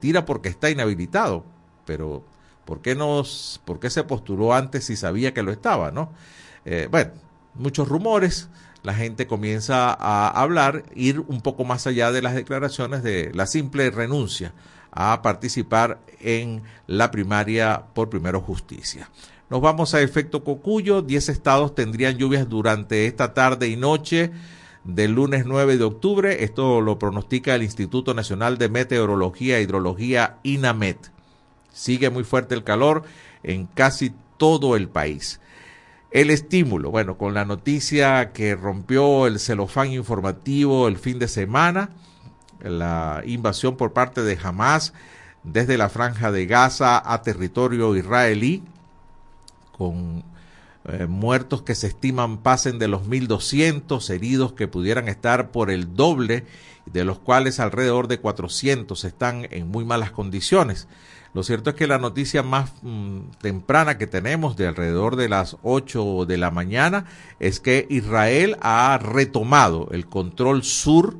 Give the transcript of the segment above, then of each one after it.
tira porque está inhabilitado, pero ¿por qué, nos, por qué se postuló antes si sabía que lo estaba, no? Eh, bueno, muchos rumores, la gente comienza a hablar, ir un poco más allá de las declaraciones de la simple renuncia a participar en la primaria por Primero Justicia. Nos vamos a efecto Cocuyo, 10 estados tendrían lluvias durante esta tarde y noche del lunes 9 de octubre. Esto lo pronostica el Instituto Nacional de Meteorología e Hidrología INAMET. Sigue muy fuerte el calor en casi todo el país. El estímulo, bueno, con la noticia que rompió el celofán informativo el fin de semana, la invasión por parte de Hamas desde la franja de Gaza a territorio israelí, con eh, muertos que se estiman pasen de los 1.200, heridos que pudieran estar por el doble, de los cuales alrededor de 400 están en muy malas condiciones. Lo cierto es que la noticia más mm, temprana que tenemos de alrededor de las 8 de la mañana es que Israel ha retomado el control sur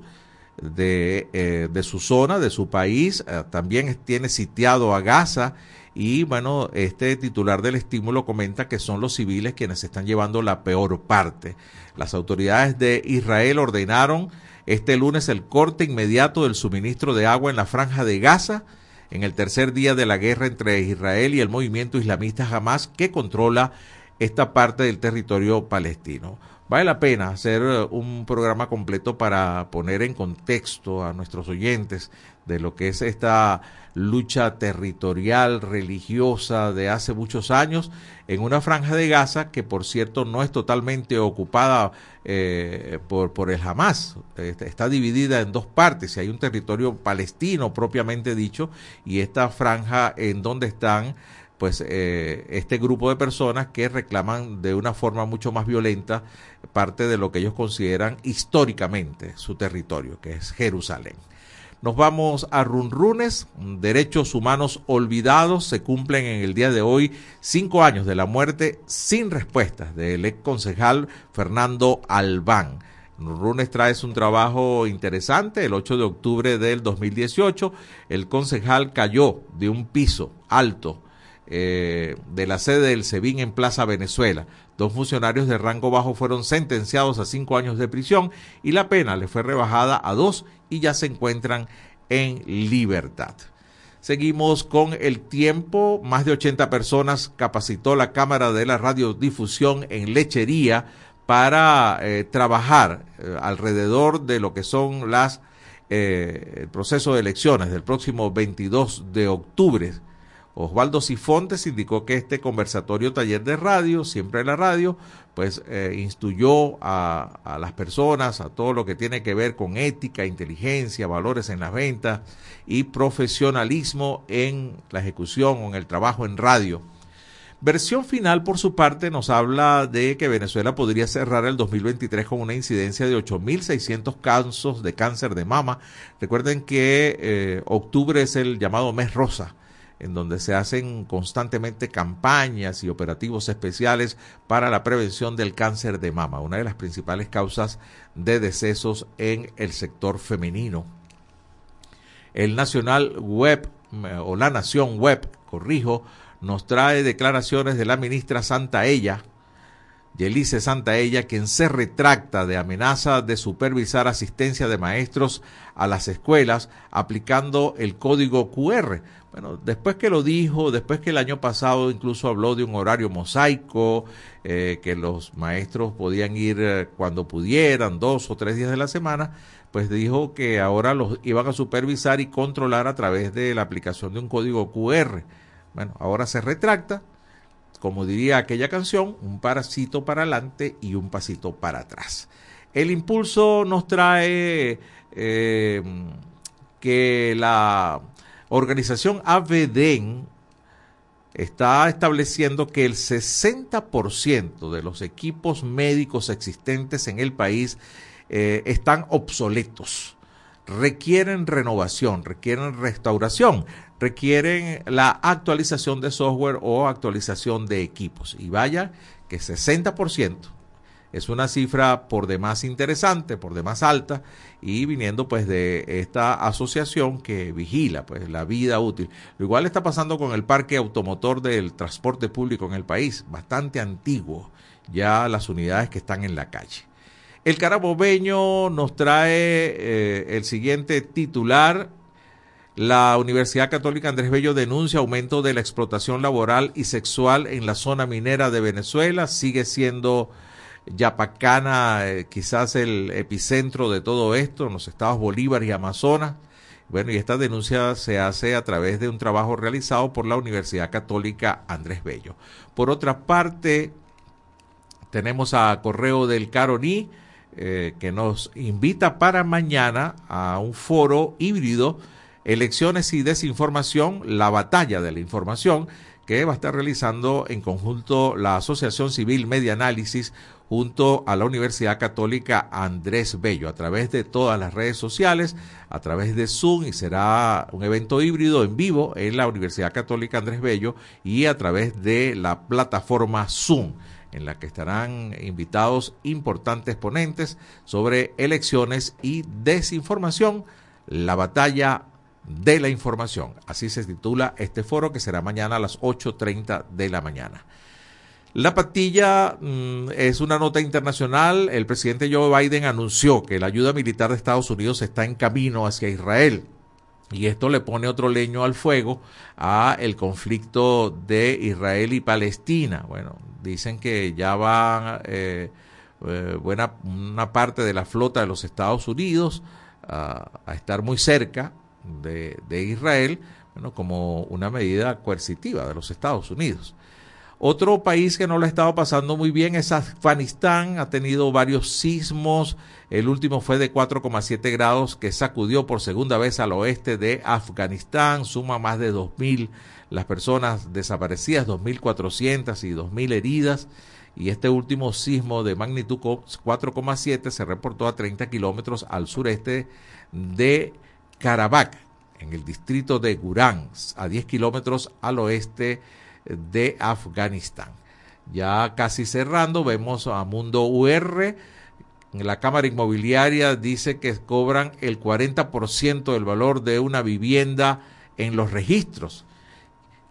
de, eh, de su zona, de su país, eh, también tiene sitiado a Gaza y bueno, este titular del estímulo comenta que son los civiles quienes están llevando la peor parte. Las autoridades de Israel ordenaron este lunes el corte inmediato del suministro de agua en la franja de Gaza en el tercer día de la guerra entre Israel y el movimiento islamista Hamas que controla esta parte del territorio palestino. Vale la pena hacer un programa completo para poner en contexto a nuestros oyentes de lo que es esta lucha territorial, religiosa de hace muchos años en una franja de Gaza que por cierto no es totalmente ocupada eh, por, por el Hamas, está dividida en dos partes, hay un territorio palestino propiamente dicho y esta franja en donde están pues eh, este grupo de personas que reclaman de una forma mucho más violenta parte de lo que ellos consideran históricamente su territorio, que es Jerusalén. Nos vamos a Runrunes, derechos humanos olvidados. Se cumplen en el día de hoy cinco años de la muerte sin respuestas del ex concejal Fernando Albán. Runrunes trae un trabajo interesante. El 8 de octubre del 2018, el concejal cayó de un piso alto eh, de la sede del SEBIN en Plaza Venezuela. Dos funcionarios de rango bajo fueron sentenciados a cinco años de prisión y la pena le fue rebajada a dos y ya se encuentran en libertad. Seguimos con el tiempo. Más de 80 personas capacitó la Cámara de la Radiodifusión en Lechería para eh, trabajar eh, alrededor de lo que son las eh, el proceso de elecciones del próximo 22 de octubre Osvaldo Sifontes indicó que este conversatorio taller de radio, siempre en la radio, pues eh, instruyó a, las personas, a todo lo que tiene que ver con ética, inteligencia, valores en las ventas y profesionalismo en la ejecución o en el trabajo en radio. Versión final, por su parte, nos habla de que Venezuela podría cerrar el 2023 con una incidencia de 8.600 casos de cáncer de mama. Recuerden que eh, octubre es el llamado mes rosa en donde se hacen constantemente campañas y operativos especiales para la prevención del cáncer de mama, una de las principales causas de decesos en el sector femenino. El Nacional Web o la Nación Web, corrijo, nos trae declaraciones de la ministra Santa Ella, Yelice Santaella, quien se retracta de amenaza de supervisar asistencia de maestros a las escuelas aplicando el código QR. Bueno, después que lo dijo, después que el año pasado incluso habló de un horario mosaico, eh, que los maestros podían ir eh, cuando pudieran, dos o tres días de la semana, pues dijo que ahora los iban a supervisar y controlar a través de la aplicación de un código QR. Bueno, ahora se retracta, como diría aquella canción, un pasito para adelante y un pasito para atrás. El impulso nos trae eh, que la organización AVDEN está estableciendo que el 60% de los equipos médicos existentes en el país eh, están obsoletos, requieren renovación, requieren restauración requieren la actualización de software o actualización de equipos. Y vaya que 60% es una cifra por demás interesante, por demás alta y viniendo pues de esta asociación que vigila pues la vida útil. Lo igual está pasando con el parque automotor del transporte público en el país, bastante antiguo, ya las unidades que están en la calle. El carabobeño nos trae eh, el siguiente titular. La Universidad Católica Andrés Bello denuncia aumento de la explotación laboral y sexual en la zona minera de Venezuela. Sigue siendo Yapacana, eh, quizás el epicentro de todo esto, en los estados Bolívar y Amazonas. Bueno, y esta denuncia se hace a través de un trabajo realizado por la Universidad Católica Andrés Bello. Por otra parte, tenemos a Correo del Caroní, eh, que nos invita para mañana a un foro híbrido, elecciones y desinformación, la batalla de la información, que va a estar realizando en conjunto la Asociación Civil Media Análisis junto a la Universidad Católica Andrés Bello a través de todas las redes sociales, a través de Zoom y será un evento híbrido en vivo en la Universidad Católica Andrés Bello y a través de la plataforma Zoom en la que estarán invitados importantes ponentes sobre elecciones y desinformación, la batalla de la información. Así se titula este foro que será mañana a las 8.30 de la mañana. La patilla mm, es una nota internacional. El presidente Joe Biden anunció que la ayuda militar de Estados Unidos está en camino hacia Israel. Y esto le pone otro leño al fuego a el conflicto de Israel y Palestina. Bueno, dicen que ya va eh, eh, buena una parte de la flota de los Estados Unidos a estar muy cerca de, Israel, bueno, como una medida coercitiva de los Estados Unidos. Otro país que no lo ha estado pasando muy bien es Afganistán. Ha tenido varios sismos. El último fue de 4,7 grados que sacudió por segunda vez al oeste de Afganistán. Suma más de 2.000 las personas desaparecidas, 2.400 y 2.000 heridas. Y este último sismo de magnitud 4,7 se reportó a 30 kilómetros al sureste de Karabakh, en el distrito de Gurán, a 10 kilómetros al oeste de Afganistán. Ya casi cerrando, vemos a Mundo UR. La Cámara Inmobiliaria dice que cobran el 40% del valor de una vivienda en los registros.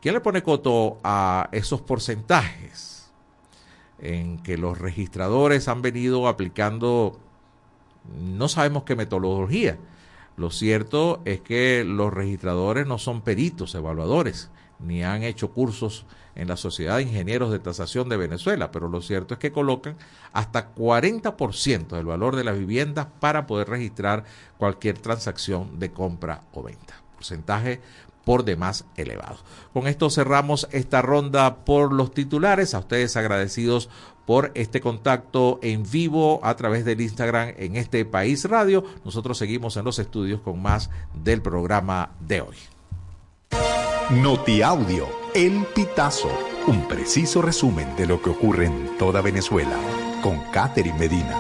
¿Quién le pone coto a esos porcentajes? En que los registradores han venido aplicando, no sabemos qué metodología. Lo cierto es que los registradores no son peritos, evaluadores ni han hecho cursos en la Sociedad de Ingenieros de Tasación de Venezuela, pero lo cierto es que colocan hasta 40% del valor de las viviendas para poder registrar cualquier transacción de compra o venta. Porcentaje por demás elevado. Con esto cerramos esta ronda por los titulares. A ustedes agradecidos por este contacto en vivo a través del Instagram en este País Radio. Nosotros seguimos en los estudios con más del programa de hoy. Notiaudio, El Pitazo, un preciso resumen de lo que ocurre en toda Venezuela, con Catherine Medina.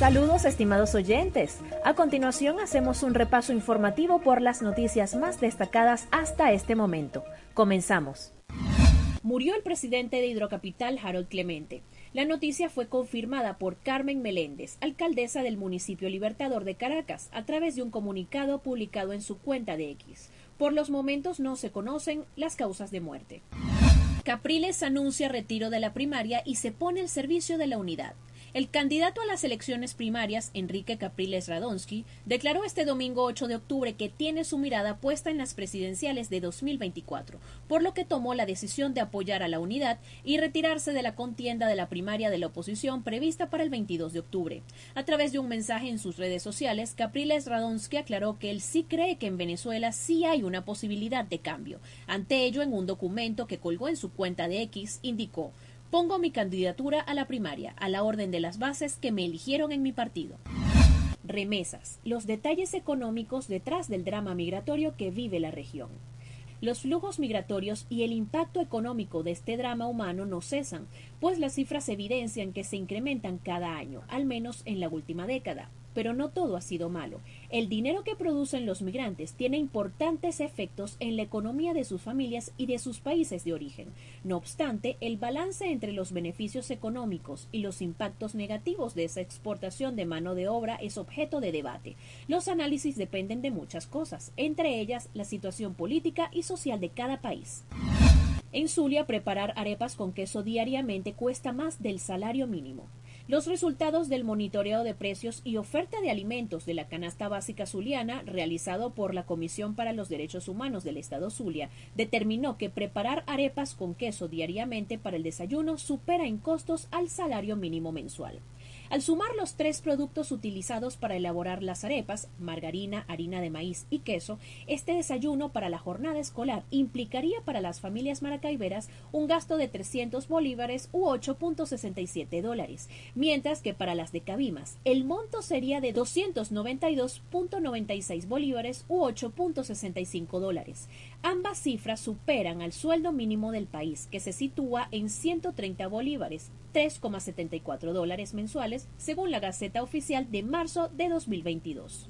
Saludos estimados oyentes. A continuación hacemos un repaso informativo por las noticias más destacadas hasta este momento. Comenzamos. Murió el presidente de Hidrocapital, Harold Clemente. La noticia fue confirmada por Carmen Meléndez, alcaldesa del municipio Libertador de Caracas, a través de un comunicado publicado en su cuenta de X. Por los momentos no se conocen las causas de muerte. Capriles anuncia retiro de la primaria y se pone al servicio de la unidad. El candidato a las elecciones primarias, Enrique Capriles Radonsky, declaró este domingo 8 de octubre que tiene su mirada puesta en las presidenciales de 2024, por lo que tomó la decisión de apoyar a la unidad y retirarse de la contienda de la primaria de la oposición prevista para el 22 de octubre. A través de un mensaje en sus redes sociales, Capriles Radonsky aclaró que él sí cree que en Venezuela sí hay una posibilidad de cambio. Ante ello, en un documento que colgó en su cuenta de X, indicó Pongo mi candidatura a la primaria, a la orden de las bases que me eligieron en mi partido. Remesas. Los detalles económicos detrás del drama migratorio que vive la región. Los flujos migratorios y el impacto económico de este drama humano no cesan, pues las cifras evidencian que se incrementan cada año, al menos en la última década. Pero no todo ha sido malo. El dinero que producen los migrantes tiene importantes efectos en la economía de sus familias y de sus países de origen. No obstante, el balance entre los beneficios económicos y los impactos negativos de esa exportación de mano de obra es objeto de debate. Los análisis dependen de muchas cosas, entre ellas la situación política y social de cada país. En Zulia, preparar arepas con queso diariamente cuesta más del salario mínimo. Los resultados del monitoreo de precios y oferta de alimentos de la canasta básica zuliana, realizado por la Comisión para los Derechos Humanos del Estado Zulia, determinó que preparar arepas con queso diariamente para el desayuno supera en costos al salario mínimo mensual. Al sumar los tres productos utilizados para elaborar las arepas, margarina, harina de maíz y queso, este desayuno para la jornada escolar implicaría para las familias maracaiberas un gasto de 300 bolívares u 8.67 dólares, mientras que para las de Cabimas el monto sería de 292.96 bolívares u 8.65 dólares. Ambas cifras superan al sueldo mínimo del país, que se sitúa en 130 bolívares, 3,74 dólares mensuales, según la Gaceta Oficial de marzo de 2022.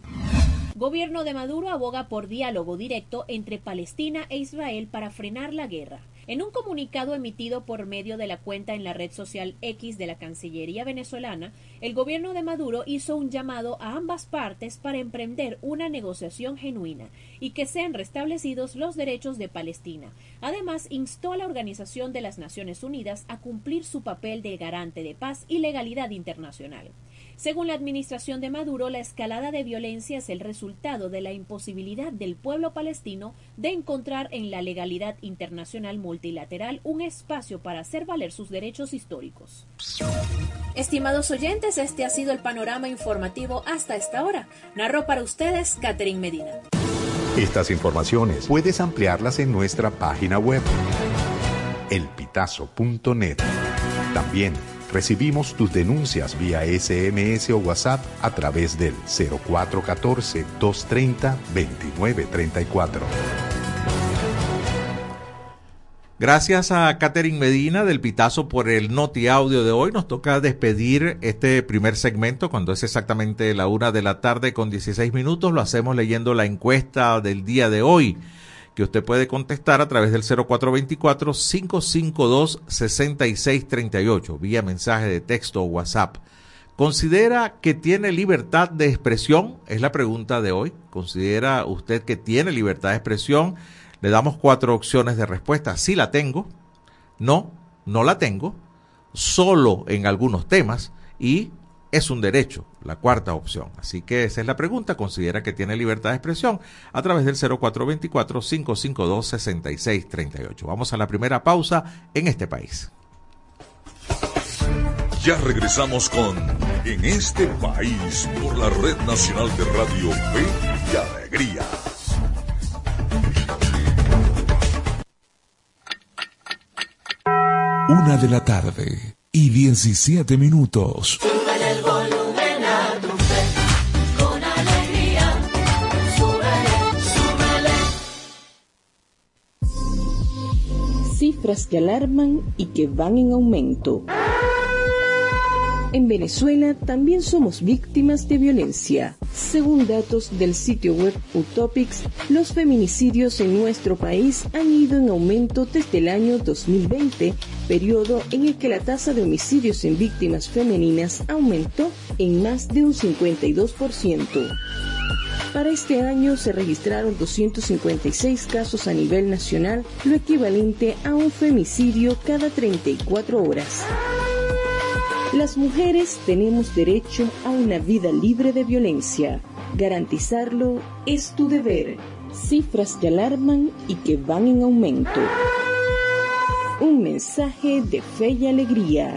Gobierno de Maduro aboga por diálogo directo entre Palestina e Israel para frenar la guerra. En un comunicado emitido por medio de la cuenta en la red social X de la Cancillería venezolana, el gobierno de Maduro hizo un llamado a ambas partes para emprender una negociación genuina y que sean restablecidos los derechos de Palestina. Además, instó a la Organización de las Naciones Unidas a cumplir su papel de garante de paz y legalidad internacional. Según la administración de Maduro, la escalada de violencia es el resultado de la imposibilidad del pueblo palestino de encontrar en la legalidad internacional multilateral un espacio para hacer valer sus derechos históricos. Estimados oyentes, este ha sido el panorama informativo hasta esta hora. Narró para ustedes Catherine Medina. Estas informaciones puedes ampliarlas en nuestra página web elpitazo.net. También Recibimos tus denuncias vía SMS o WhatsApp a través del 0414-230-2934. Gracias a Catherine Medina del Pitazo por el Noti Audio de hoy. Nos toca despedir este primer segmento cuando es exactamente la una de la tarde con 16 minutos. Lo hacemos leyendo la encuesta del día de hoy que usted puede contestar a través del 0424-552-6638 vía mensaje de texto o WhatsApp. ¿Considera que tiene libertad de expresión? Es la pregunta de hoy. ¿Considera usted que tiene libertad de expresión? Le damos cuatro opciones de respuesta. Sí la tengo. No, no la tengo. Solo en algunos temas. Y es un derecho, la cuarta opción. Así que esa es la pregunta. Considera que tiene libertad de expresión a través del 0424-552-6638. Vamos a la primera pausa en este país. Ya regresamos con En este país por la Red Nacional de Radio Fe y Alegría. Una de la tarde y 17 minutos. Cifras que alarman y que van en aumento. En Venezuela también somos víctimas de violencia. Según datos del sitio web Utopics, los feminicidios en nuestro país han ido en aumento desde el año 2020, periodo en el que la tasa de homicidios en víctimas femeninas aumentó en más de un 52%. Para este año se registraron 256 casos a nivel nacional, lo equivalente a un femicidio cada 34 horas. Las mujeres tenemos derecho a una vida libre de violencia. Garantizarlo es tu deber. Cifras que alarman y que van en aumento. Un mensaje de fe y alegría.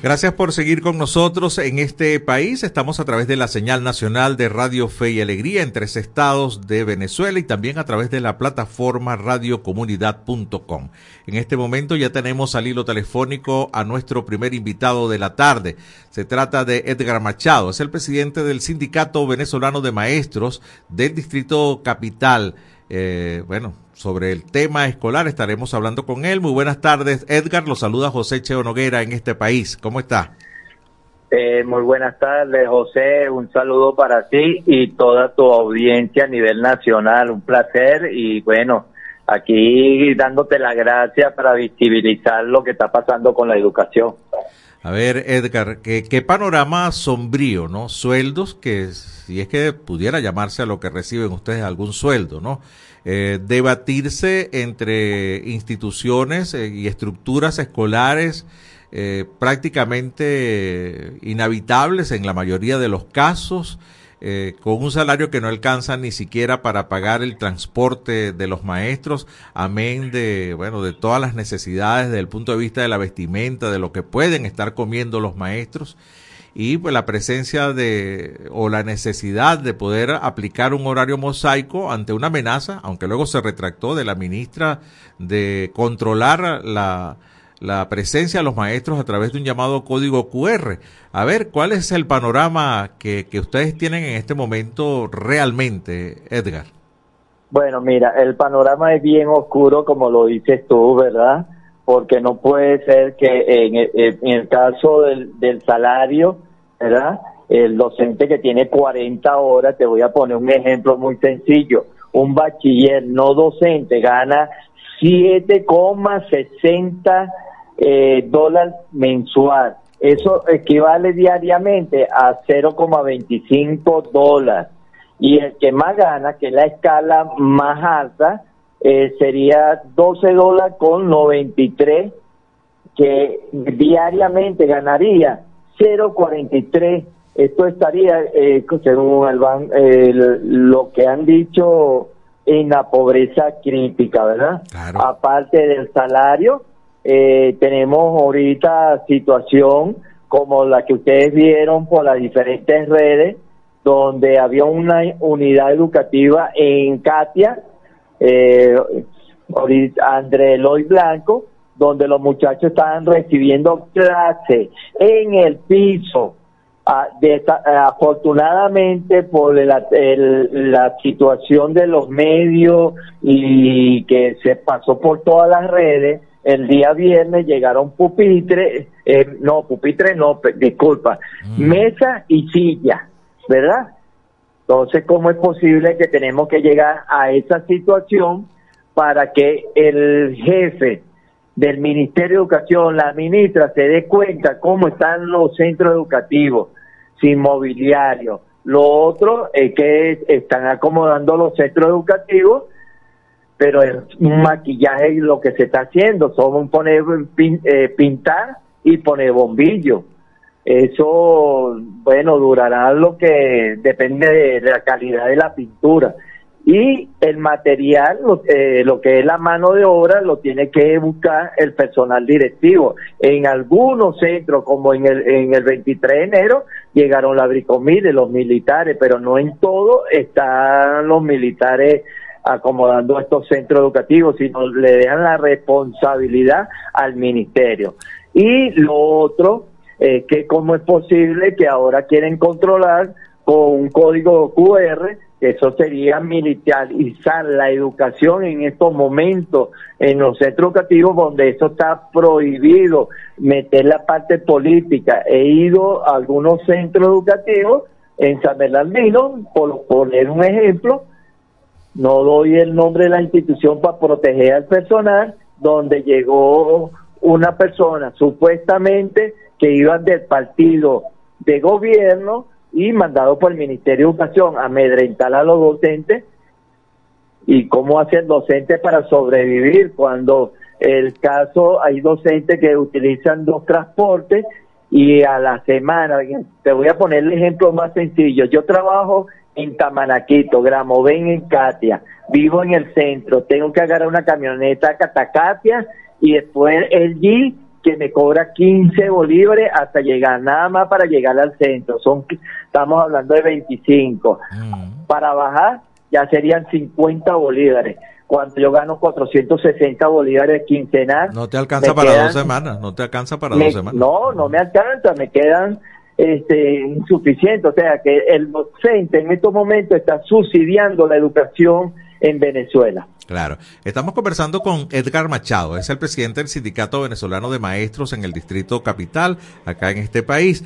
Gracias por seguir con nosotros en este país. Estamos a través de la señal nacional de Radio Fe y Alegría en tres estados de Venezuela y también a través de la plataforma radiocomunidad.com. En este momento ya tenemos al hilo telefónico a nuestro primer invitado de la tarde. Se trata de Edgar Machado, es el presidente del Sindicato Venezolano de Maestros del Distrito Capital. Eh, bueno, sobre el tema escolar estaremos hablando con él. Muy buenas tardes, Edgar. Lo saluda José Cheo Noguera en este país. ¿Cómo está? Eh, muy buenas tardes, José. Un saludo para ti y toda tu audiencia a nivel nacional. Un placer y bueno, aquí dándote la gracia para visibilizar lo que está pasando con la educación. A ver, Edgar, ¿qué, qué panorama sombrío, ¿no? Sueldos que, si es que pudiera llamarse a lo que reciben ustedes algún sueldo, ¿no? Eh, debatirse entre instituciones eh, y estructuras escolares eh, prácticamente inhabitables en la mayoría de los casos, eh, con un salario que no alcanza ni siquiera para pagar el transporte de los maestros, amén de, bueno, de todas las necesidades desde el punto de vista de la vestimenta, de lo que pueden estar comiendo los maestros y pues la presencia de o la necesidad de poder aplicar un horario mosaico ante una amenaza, aunque luego se retractó de la ministra de controlar la, la presencia de los maestros a través de un llamado código QR. A ver, ¿cuál es el panorama que, que ustedes tienen en este momento realmente, Edgar? Bueno, mira, el panorama es bien oscuro, como lo dices tú, ¿verdad? Porque no puede ser que en, en el caso del, del salario, ¿verdad? El docente que tiene 40 horas, te voy a poner un ejemplo muy sencillo. Un bachiller no docente gana 7,60 eh, dólares mensual. Eso equivale diariamente a 0,25 dólares. Y el que más gana, que es la escala más alta, eh, sería 12 dólares con 93, que diariamente ganaría 0,43. Esto estaría, eh, según el eh, lo que han dicho, en la pobreza crítica, ¿verdad? Claro. Aparte del salario, eh, tenemos ahorita situación como la que ustedes vieron por las diferentes redes, donde había una unidad educativa en Katia, eh, André Eloy Blanco, donde los muchachos estaban recibiendo clase en el piso. Ah, de esta- afortunadamente por la, el- la situación de los medios y que se pasó por todas las redes, el día viernes llegaron pupitres, eh, no, pupitres no, disculpa, mesa y silla, ¿verdad? Entonces, ¿cómo es posible que tenemos que llegar a esa situación para que el jefe del Ministerio de Educación, la ministra, se dé cuenta cómo están los centros educativos, sin mobiliario? Lo otro es que están acomodando los centros educativos, pero es un maquillaje lo que se está haciendo, son poner eh, pintar y poner bombillos. Eso, bueno, durará lo que depende de la calidad de la pintura. Y el material, lo, eh, lo que es la mano de obra, lo tiene que buscar el personal directivo. En algunos centros, como en el, en el 23 de enero, llegaron la bricomide, los militares, pero no en todo están los militares acomodando estos centros educativos, sino le dejan la responsabilidad al ministerio. Y lo otro, eh, que cómo es posible que ahora quieren controlar con un código QR, eso sería militarizar la educación en estos momentos en los centros educativos donde eso está prohibido, meter la parte política. He ido a algunos centros educativos en San Bernardino, por poner un ejemplo, no doy el nombre de la institución para proteger al personal, donde llegó una persona supuestamente que iba del partido de gobierno y mandado por el Ministerio de Educación amedrentar a los docentes y cómo hacen docentes para sobrevivir cuando el caso hay docentes que utilizan dos transportes y a la semana, te voy a poner el ejemplo más sencillo, yo trabajo en Tamanaquito, Gramoven en Katia, vivo en el centro, tengo que agarrar una camioneta a Catacatia y después el G que me cobra 15 bolívares hasta llegar, nada más para llegar al centro, son estamos hablando de 25. Mm. Para bajar ya serían 50 bolívares. Cuando yo gano 460 bolívares quincenal. No te alcanza para dos semanas, no te alcanza para dos semanas. No, no me alcanza, me quedan este, insuficiente. O sea que el docente en estos momentos está subsidiando la educación en Venezuela. Claro. Estamos conversando con Edgar Machado, es el presidente del Sindicato Venezolano de Maestros en el Distrito Capital, acá en este país.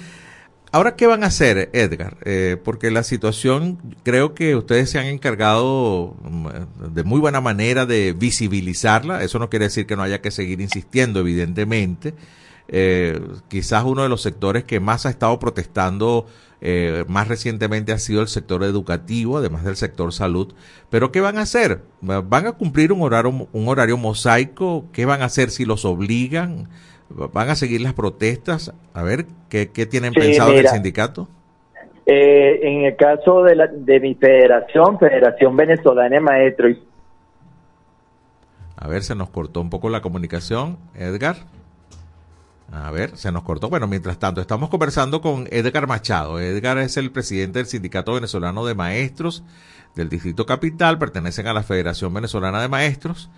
Ahora, ¿qué van a hacer, Edgar? Eh, porque la situación, creo que ustedes se han encargado mm, de muy buena manera de visibilizarla. Eso no quiere decir que no haya que seguir insistiendo, evidentemente. Eh, quizás uno de los sectores que más ha estado protestando eh, más recientemente ha sido el sector educativo, además del sector salud. Pero ¿qué van a hacer? ¿Van a cumplir un horario, un horario mosaico? ¿Qué van a hacer si los obligan? ¿Van a seguir las protestas? A ver, ¿qué, tienen pensado en el sindicato? Eh, en el caso de, la, de mi federación, Federación Venezolana de Maestros. A ver, se nos cortó un poco la comunicación, Edgar. A ver, se nos cortó. Bueno, mientras tanto, estamos conversando con Edgar Machado. Edgar es el presidente del Sindicato Venezolano de Maestros del Distrito Capital, pertenecen a la Federación Venezolana de Maestros.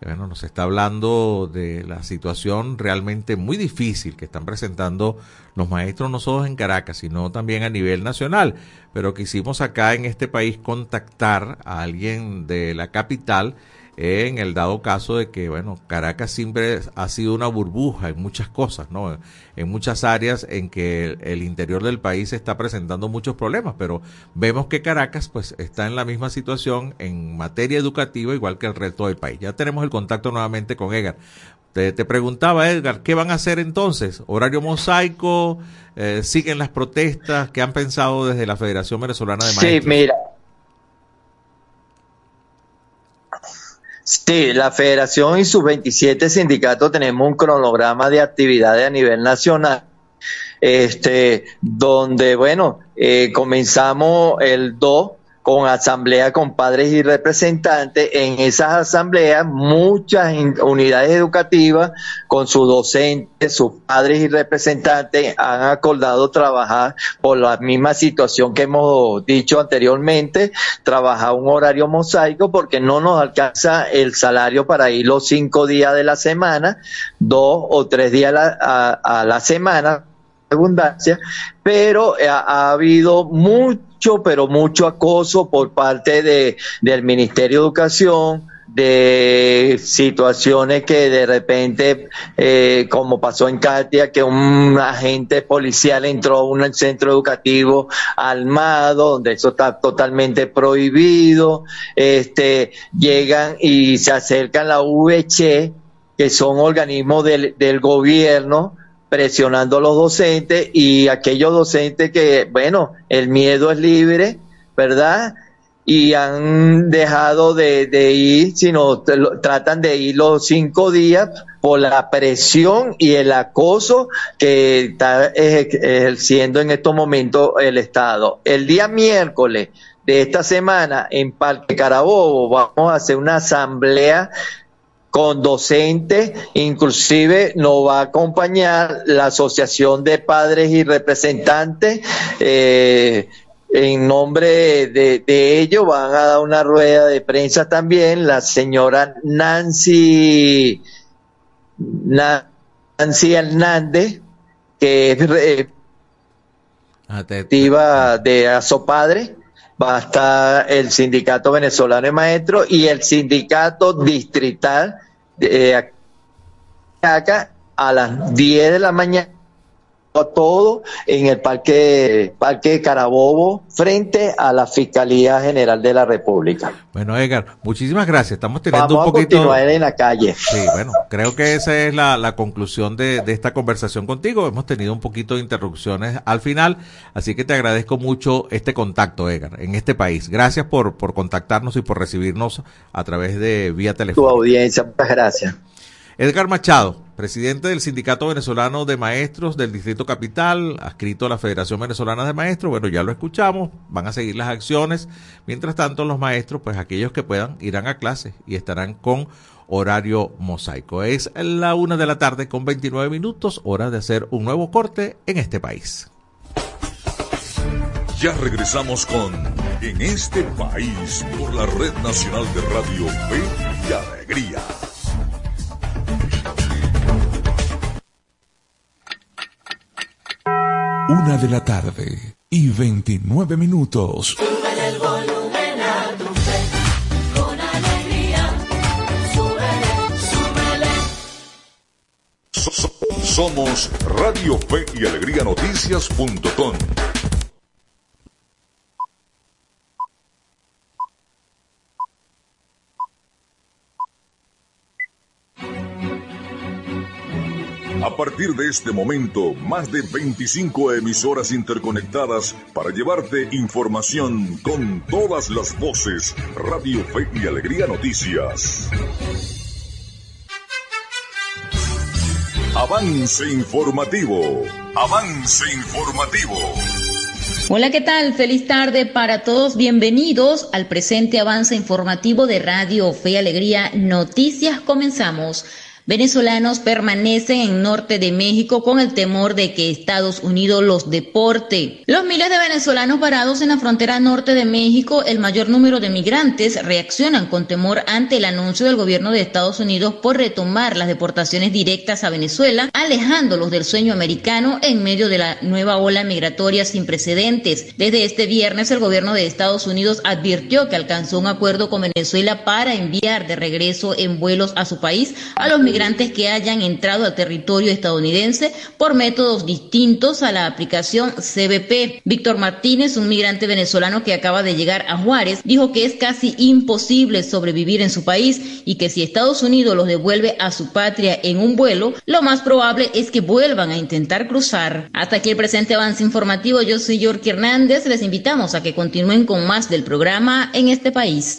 Bueno, nos está hablando de la situación realmente muy difícil que están presentando los maestros no solo en Caracas, sino también a nivel nacional. Pero quisimos acá en este país contactar a alguien de la capital en el dado caso de que, bueno, Caracas siempre ha sido una burbuja en muchas cosas, ¿no? En muchas áreas en que el, interior del país está presentando muchos problemas, pero vemos que Caracas, pues, está en la misma situación en materia educativa, igual que el resto del país. Ya tenemos el contacto nuevamente con Edgar. Te, preguntaba, Edgar, ¿qué van a hacer entonces? ¿Horario mosaico? Eh, ¿Siguen las protestas? ¿Qué han pensado desde la Federación Venezolana de Maestros? Sí, mira, Sí, la federación y sus 27 sindicatos tenemos un cronograma de actividades a nivel nacional, este, donde, bueno, eh, comenzamos el 2 con asamblea con padres y representantes. En esas asambleas, muchas unidades educativas con sus docentes, sus padres y representantes han acordado trabajar por la misma situación que hemos dicho anteriormente, trabajar un horario mosaico porque no nos alcanza el salario para ir los cinco días de la semana, dos o tres días a la, semana abundancia, pero ha, habido mucho mucho, pero mucho acoso por parte de, del Ministerio de Educación, de situaciones que de repente, eh, como pasó en Katia, que un agente policial entró a un centro educativo armado, donde eso está totalmente prohibido, este, llegan y se acercan la VC, que son organismos del, del gobierno, presionando a los docentes y aquellos docentes que, bueno, el miedo es libre, ¿verdad? Y han dejado de, ir, sino tratan de ir los cinco días por la presión y el acoso que está ejerciendo en estos momentos el Estado. El día miércoles de esta semana en Parque Carabobo vamos a hacer una asamblea con docentes, inclusive nos va a acompañar la Asociación de Padres y Representantes. Eh, en nombre de, ellos van a dar una rueda de prensa también la señora Nancy, Nancy Hernández, que es ah, de Asopadre, va a estar el Sindicato Venezolano de Maestros y el Sindicato Distrital de acá a las 10 de la mañana todo en el parque parque Carabobo frente a la Fiscalía General de la República. Bueno, Edgar, muchísimas gracias. Estamos teniendo un poquito a continuar en la calle. Sí, bueno, creo que esa es la, conclusión de, de, esta conversación contigo. Hemos tenido un poquito de interrupciones al final, así que te agradezco mucho este contacto, Edgar, en este país. Gracias por, por contactarnos y por recibirnos a través de vía telefónica. Tu audiencia, muchas gracias. Edgar Machado, presidente del Sindicato Venezolano de Maestros del Distrito Capital, adscrito a la Federación Venezolana de Maestros. Bueno, ya lo escuchamos, van a seguir las acciones. Mientras tanto, los maestros, pues aquellos que puedan, irán a clase y estarán con horario mosaico. Es la una de la tarde con 29 minutos, hora de hacer un nuevo corte en este país. Ya regresamos con En este país por la Red Nacional de Radio Fe y Alegría. Una de la tarde y 29 minutos. el volumen a tu fe, con alegría. Somos Radio Fe y Alegría Noticias.com. A partir de este momento, más de 25 emisoras interconectadas para llevarte información con todas las voces. Radio Fe y Alegría Noticias. Avance informativo. Avance informativo. Hola, ¿qué tal? Feliz tarde para todos. Bienvenidos al presente avance informativo de Radio Fe y Alegría Noticias. Comenzamos. Venezolanos permanecen en norte de México con el temor de que Estados Unidos los deporte. Los miles de venezolanos varados en la frontera norte de México, el mayor número de migrantes reaccionan con temor ante el anuncio del gobierno de Estados Unidos por retomar las deportaciones directas a Venezuela, alejándolos del sueño americano en medio de la nueva ola migratoria sin precedentes. Desde este viernes el gobierno de Estados Unidos advirtió que alcanzó un acuerdo con Venezuela para enviar de regreso en vuelos a su país a los migrantes migrantes que hayan entrado al territorio estadounidense por métodos distintos a la aplicación CBP. Víctor Martínez, un migrante venezolano que acaba de llegar a Juárez, dijo que es casi imposible sobrevivir en su país y que si Estados Unidos los devuelve a su patria en un vuelo, lo más probable es que vuelvan a intentar cruzar. Hasta aquí el presente avance informativo. Yo soy York Hernández. Les invitamos a que continúen con más del programa en este país.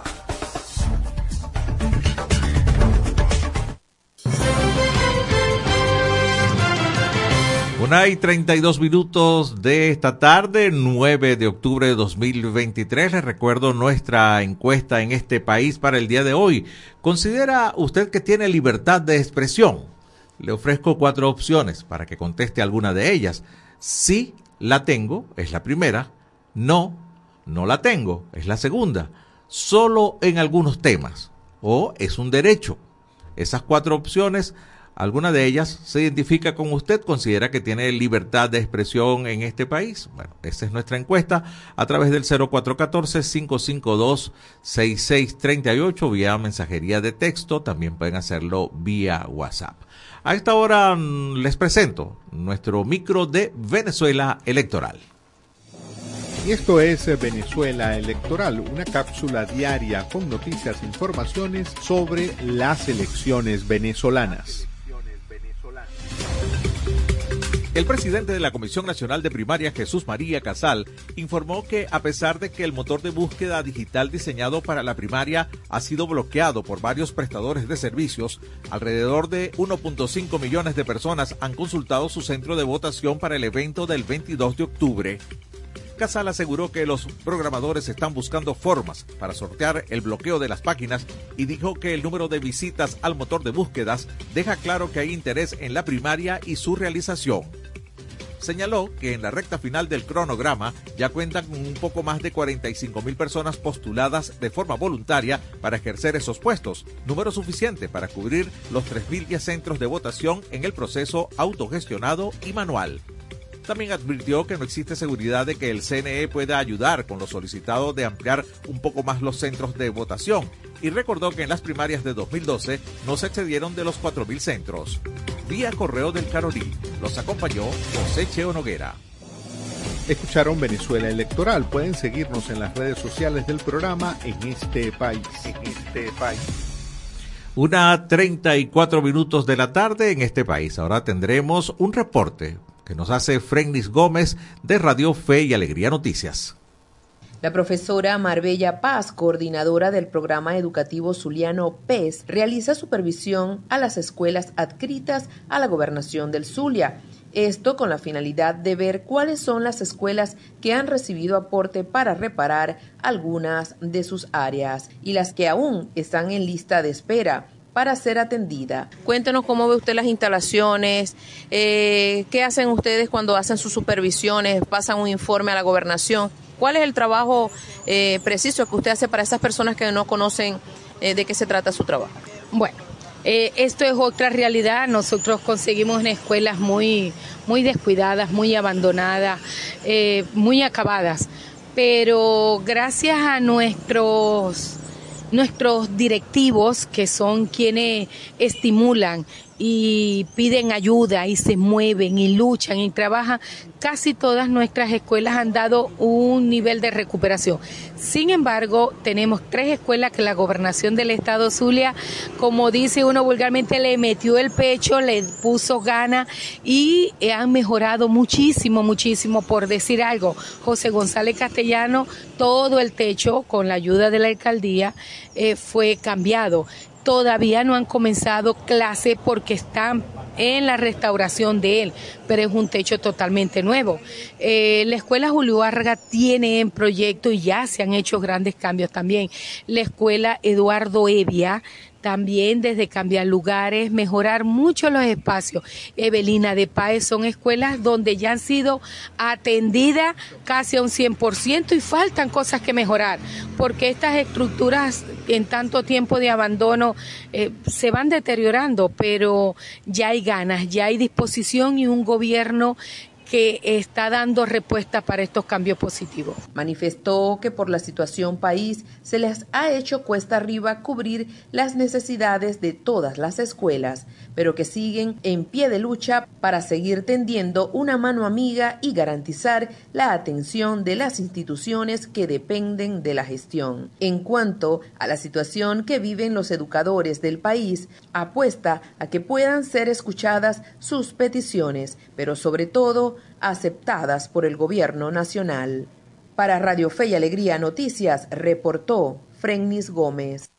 Una y 32 minutos de esta tarde, 9 de octubre de 2023. Les recuerdo nuestra encuesta en este país para el día de hoy. ¿Considera usted que tiene libertad de expresión? Le ofrezco cuatro opciones para que conteste alguna de ellas. Sí, la tengo, es la primera. No, no la tengo, es la segunda. Solo en algunos temas. O es un derecho. Esas cuatro opciones ¿Alguna de ellas se identifica con usted? ¿Considera que tiene libertad de expresión en este país? Bueno, esa es nuestra encuesta a través del 0414-552-6638 vía mensajería de texto. También pueden hacerlo vía WhatsApp. A esta hora mm, les presento nuestro micro de Venezuela Electoral. Y esto es Venezuela Electoral, una cápsula diaria con noticias e informaciones sobre las elecciones venezolanas. El presidente de la Comisión Nacional de Primaria, Jesús María Casal, informó que a pesar de que el motor de búsqueda digital diseñado para la primaria ha sido bloqueado por varios prestadores de servicios, alrededor de 1.5 millones de personas han consultado su centro de votación para el evento del 22 de octubre. Casal aseguró que los programadores están buscando formas para sortear el bloqueo de las páginas y dijo que el número de visitas al motor de búsquedas deja claro que hay interés en la primaria y su realización señaló que en la recta final del cronograma ya cuentan con un poco más de 45 mil personas postuladas de forma voluntaria para ejercer esos puestos, número suficiente para cubrir los 3.010 centros de votación en el proceso autogestionado y manual. También advirtió que no existe seguridad de que el CNE pueda ayudar con lo solicitado de ampliar un poco más los centros de votación y recordó que en las primarias de 2012 no se excedieron de los 4.000 centros. Vía correo del Carolí los acompañó José Cheo Noguera. Escucharon Venezuela Electoral. Pueden seguirnos en las redes sociales del programa en este país. En este país. Una 34 minutos de la tarde en este país. Ahora tendremos un reporte nos hace Frenis Gómez de Radio Fe y Alegría Noticias. La profesora Marbella Paz, coordinadora del programa educativo Zuliano PES, realiza supervisión a las escuelas adscritas a la gobernación del Zulia. Esto con la finalidad de ver cuáles son las escuelas que han recibido aporte para reparar algunas de sus áreas y las que aún están en lista de espera para ser atendida. Cuéntenos cómo ve usted las instalaciones, eh, qué hacen ustedes cuando hacen sus supervisiones, pasan un informe a la gobernación. ¿Cuál es el trabajo eh, preciso que usted hace para esas personas que no conocen eh, de qué se trata su trabajo? Bueno, eh, esto es otra realidad. Nosotros conseguimos en escuelas muy, muy descuidadas, muy abandonadas, eh, muy acabadas. Pero gracias a nuestros nuestros directivos, que son quienes estimulan y piden ayuda y se mueven y luchan y trabajan, casi todas nuestras escuelas han dado un nivel de recuperación. Sin embargo, tenemos tres escuelas que la gobernación del estado Zulia, como dice uno vulgarmente, le metió el pecho, le puso gana y han mejorado muchísimo, muchísimo, por decir algo. José González Castellano, todo el techo, con la ayuda de la alcaldía, eh, fue cambiado todavía no han comenzado clase porque están en la restauración de él, pero es un techo totalmente nuevo. Eh, la escuela Julio Vargas tiene en proyecto y ya se han hecho grandes cambios también. La escuela Eduardo Evia también desde cambiar lugares, mejorar mucho los espacios. Evelina de Páez son escuelas donde ya han sido atendidas casi a un 100% y faltan cosas que mejorar, porque estas estructuras en tanto tiempo de abandono eh, se van deteriorando, pero ya hay ya hay disposición y un gobierno que está dando respuesta para estos cambios positivos. Manifestó que por la situación país se les ha hecho cuesta arriba cubrir las necesidades de todas las escuelas, pero que siguen en pie de lucha para seguir tendiendo una mano amiga y garantizar la atención de las instituciones que dependen de la gestión. En cuanto a la situación que viven los educadores del país, apuesta a que puedan ser escuchadas sus peticiones, pero sobre todo aceptadas por el gobierno nacional. Para Radio Fe y Alegría Noticias reportó Frennis Gómez.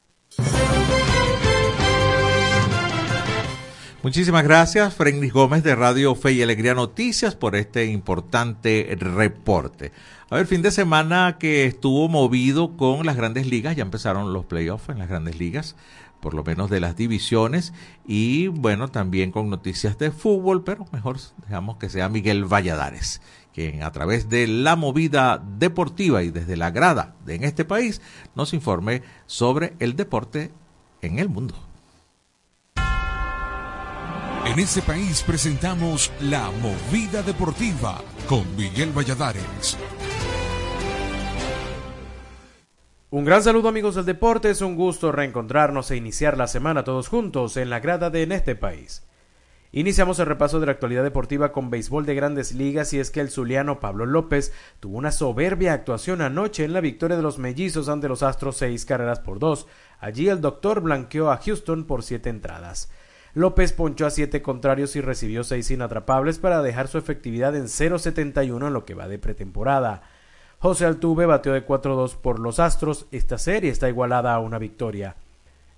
Muchísimas gracias, Frennis Gómez de Radio Fe y Alegría Noticias por este importante reporte. A ver, fin de semana que estuvo movido con las grandes ligas, ya empezaron los playoffs en las grandes ligas, por lo menos de las divisiones, y bueno, también con noticias de fútbol, pero mejor dejamos que sea Miguel Valladares, quien a través de la movida deportiva y desde la grada de en este país nos informe sobre el deporte en el mundo. En este país presentamos La Movida Deportiva con Miguel Valladares. Un gran saludo amigos del deporte, es un gusto reencontrarnos e iniciar la semana todos juntos en la grada de En este país. Iniciamos el repaso de la actualidad deportiva con béisbol de grandes ligas y es que el zuliano Pablo López tuvo una soberbia actuación anoche en la victoria de los mellizos ante los Astros seis carreras por dos. Allí el doctor blanqueó a Houston por siete entradas. López ponchó a siete contrarios y recibió seis inatrapables para dejar su efectividad en 0.71 en lo que va de pretemporada. José Altuve bateó de 4-2 por los Astros. Esta serie está igualada a una victoria.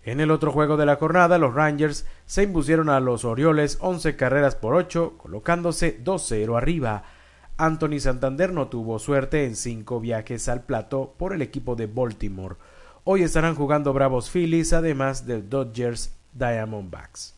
En el otro juego de la jornada, los Rangers se impusieron a los Orioles 11 carreras por 8, colocándose 2-0 arriba. Anthony Santander no tuvo suerte en cinco viajes al plato por el equipo de Baltimore. Hoy estarán jugando Bravos Phillies, además del Dodgers Diamondbacks.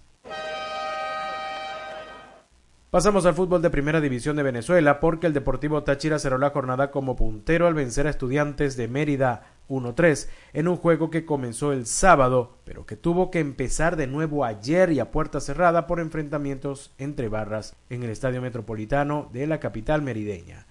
Pasamos al fútbol de Primera División de Venezuela porque el Deportivo Táchira cerró la jornada como puntero al vencer a Estudiantes de Mérida 1-3 en un juego que comenzó el sábado, pero que tuvo que empezar de nuevo ayer y a puerta cerrada por enfrentamientos entre barras en el Estadio Metropolitano de la capital merideña.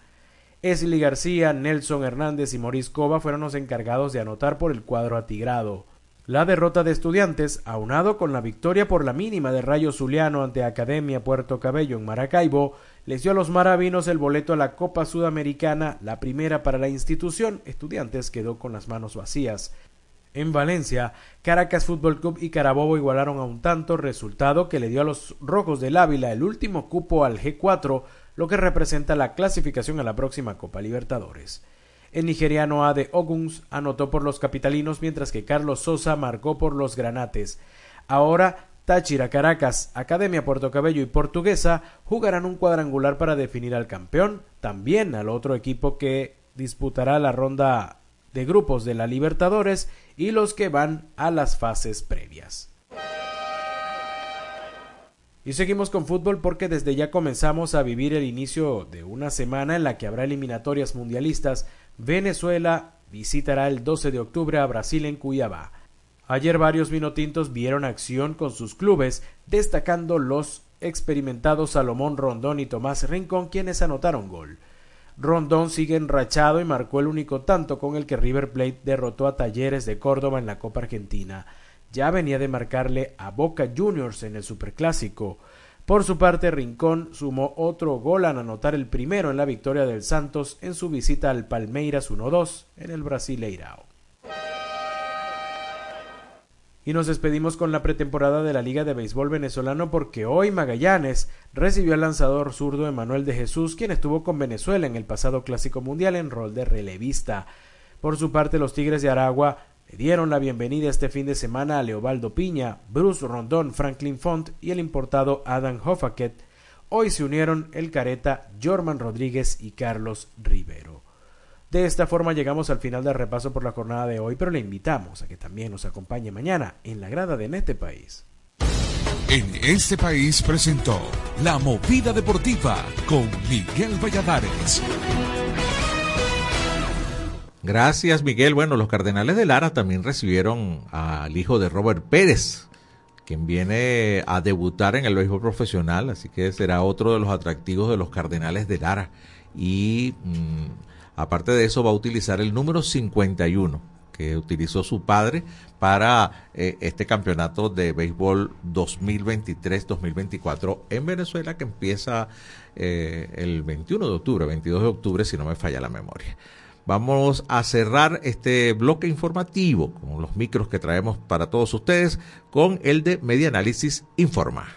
Esli García, Nelson Hernández y Maurice Cova fueron los encargados de anotar por el cuadro atigrado. La derrota de Estudiantes, aunado con la victoria por la mínima de Rayo Zuliano ante Academia Puerto Cabello en Maracaibo, les dio a los maravinos el boleto a la Copa Sudamericana, la primera para la institución. Estudiantes quedó con las manos vacías. En Valencia, Caracas Fútbol Club y Carabobo igualaron a un tanto, resultado que le dio a los Rojos del Ávila el último cupo al G4, lo que representa la clasificación a la próxima Copa Libertadores. El nigeriano Ade Oguns anotó por los capitalinos mientras que Carlos Sosa marcó por los granates. Ahora Táchira, Caracas, Academia Puerto Cabello y Portuguesa jugarán un cuadrangular para definir al campeón, también al otro equipo que disputará la ronda de grupos de la Libertadores y los que van a las fases previas. Y seguimos con fútbol porque desde ya comenzamos a vivir el inicio de una semana en la que habrá eliminatorias mundialistas Venezuela visitará el 12 de octubre a Brasil en Cuyabá. Ayer varios vinotintos vieron acción con sus clubes, destacando los experimentados Salomón Rondón y Tomás Rincón, quienes anotaron gol. Rondón sigue enrachado y marcó el único tanto con el que River Plate derrotó a Talleres de Córdoba en la Copa Argentina. Ya venía de marcarle a Boca Juniors en el Superclásico. Por su parte, Rincón sumó otro gol al anotar el primero en la victoria del Santos en su visita al Palmeiras 1-2 en el Brasileirao. Y nos despedimos con la pretemporada de la Liga de Béisbol venezolano porque hoy Magallanes recibió al lanzador zurdo Emanuel de Jesús, quien estuvo con Venezuela en el pasado Clásico Mundial en rol de relevista. Por su parte, los Tigres de Aragua le dieron la bienvenida este fin de semana a Leobaldo Piña, Bruce Rondón, Franklin Font y el importado Adam Hoffaket. Hoy se unieron el careta Jorman Rodríguez y Carlos Rivero. De esta forma llegamos al final del repaso por la jornada de hoy, pero le invitamos a que también nos acompañe mañana en la grada de En este país. En este país presentó La Movida Deportiva con Miguel Valladares. Gracias, Miguel. Bueno, los Cardenales de Lara también recibieron al hijo de Robert Pérez, quien viene a debutar en el béisbol profesional, así que será otro de los atractivos de los Cardenales de Lara. Y mm, aparte de eso va a utilizar el número 51 que utilizó su padre para eh, este campeonato de béisbol 2023-2024 en Venezuela que empieza eh, el 21 de octubre, 22 de octubre si no me falla la memoria. Vamos a cerrar este bloque informativo con los micros que traemos para todos ustedes con el de Media Análisis Informa.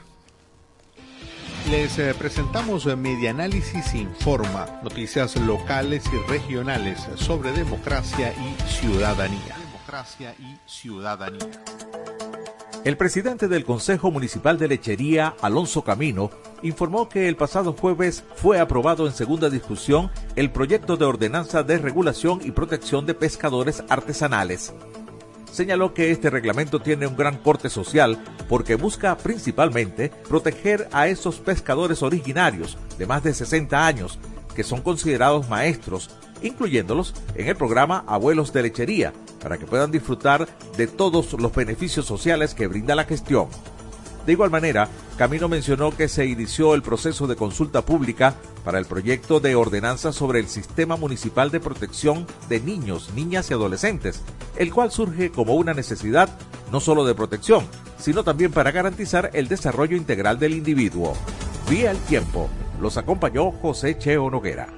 Les eh, presentamos Media Análisis Informa, noticias locales y regionales sobre democracia y ciudadanía. Democracia y ciudadanía. El presidente del Consejo Municipal de Lechería, Alonso Camino, informó que el pasado jueves fue aprobado en segunda discusión el proyecto de ordenanza de regulación y protección de pescadores artesanales. Señaló que este reglamento tiene un gran corte social porque busca principalmente proteger a esos pescadores originarios de más de 60 años que son considerados maestros, incluyéndolos en el programa Abuelos de Lechería, para que puedan disfrutar de todos los beneficios sociales que brinda la gestión. De igual manera, Camino mencionó que se inició el proceso de consulta pública para el proyecto de ordenanza sobre el Sistema Municipal de Protección de Niños, Niñas y Adolescentes, el cual surge como una necesidad no solo de protección, sino también para garantizar el desarrollo integral del individuo. Vía el tiempo, los acompañó José Cheo Noguera.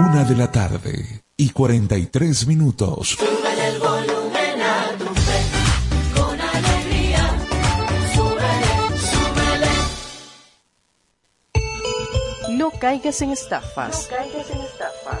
Una de la tarde y 43 minutos. Súbele el volumen a tu fe, con alegría. Súbele, súbele. No caigas en estafas. caigas en estafas.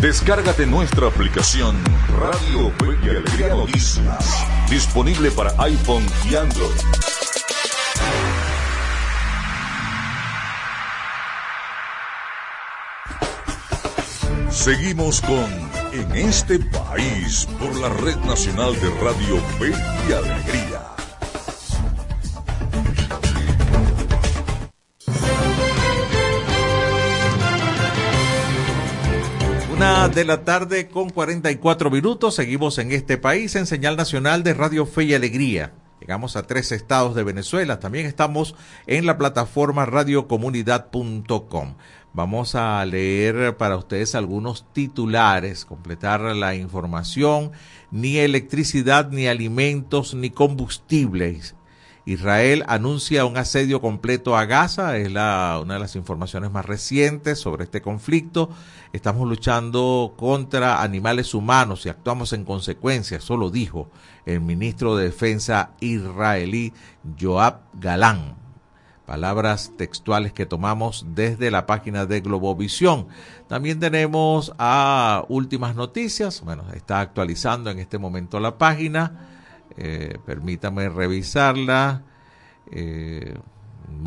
Descárgate nuestra aplicación Radio Fe y Alegría Noticias, disponible para iPhone y Android. Seguimos con En este país por la Red Nacional de Radio Fe y Alegría. De la tarde con 44 minutos. Seguimos en este país en señal nacional de Radio Fe y Alegría. Llegamos a tres estados de Venezuela. También estamos en la plataforma radiocomunidad.com. Vamos a leer para ustedes algunos titulares, completar la información. Ni electricidad, ni alimentos, ni combustibles Israel anuncia un asedio completo a Gaza, es la, una de las informaciones más recientes sobre este conflicto. Estamos luchando contra animales humanos y actuamos en consecuencia, eso lo dijo el ministro de Defensa israelí Joab Galán. Palabras textuales que tomamos desde la página de Globovisión. También tenemos a últimas noticias. Bueno, está actualizando en este momento la página. Eh, permítame revisarla. Eh,